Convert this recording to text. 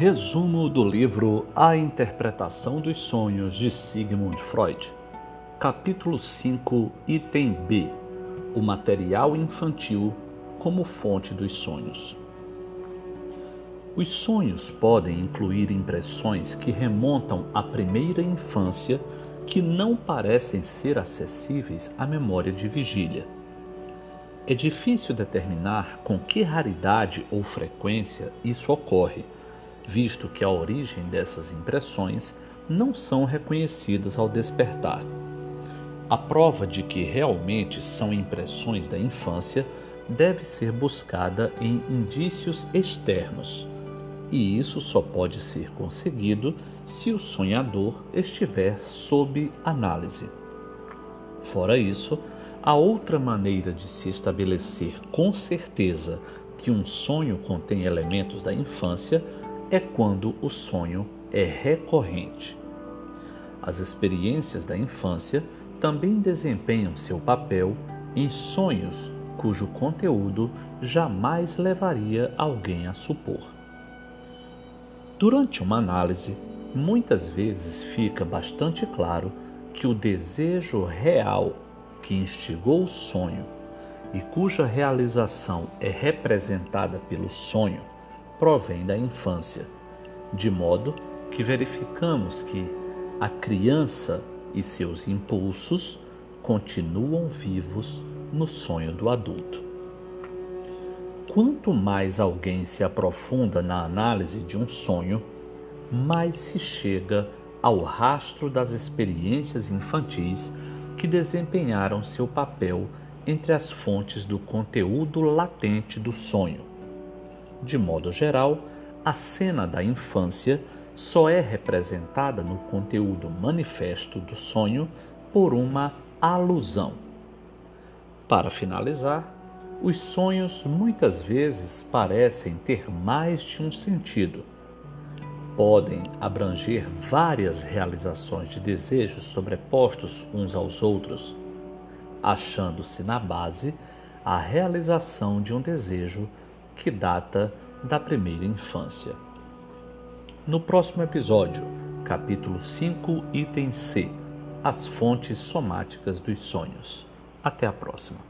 Resumo do livro A Interpretação dos Sonhos de Sigmund Freud. Capítulo 5, item B. O material infantil como fonte dos sonhos. Os sonhos podem incluir impressões que remontam à primeira infância que não parecem ser acessíveis à memória de vigília. É difícil determinar com que raridade ou frequência isso ocorre visto que a origem dessas impressões não são reconhecidas ao despertar. A prova de que realmente são impressões da infância deve ser buscada em indícios externos, e isso só pode ser conseguido se o sonhador estiver sob análise. Fora isso, a outra maneira de se estabelecer com certeza que um sonho contém elementos da infância é quando o sonho é recorrente. As experiências da infância também desempenham seu papel em sonhos cujo conteúdo jamais levaria alguém a supor. Durante uma análise, muitas vezes fica bastante claro que o desejo real que instigou o sonho e cuja realização é representada pelo sonho provém da infância, de modo que verificamos que a criança e seus impulsos continuam vivos no sonho do adulto. Quanto mais alguém se aprofunda na análise de um sonho, mais se chega ao rastro das experiências infantis que desempenharam seu papel entre as fontes do conteúdo latente do sonho de modo geral, a cena da infância só é representada no conteúdo manifesto do sonho por uma alusão. Para finalizar, os sonhos muitas vezes parecem ter mais de um sentido. Podem abranger várias realizações de desejos sobrepostos uns aos outros, achando-se na base a realização de um desejo que data da primeira infância. No próximo episódio, capítulo 5, item C: As fontes somáticas dos sonhos. Até a próxima.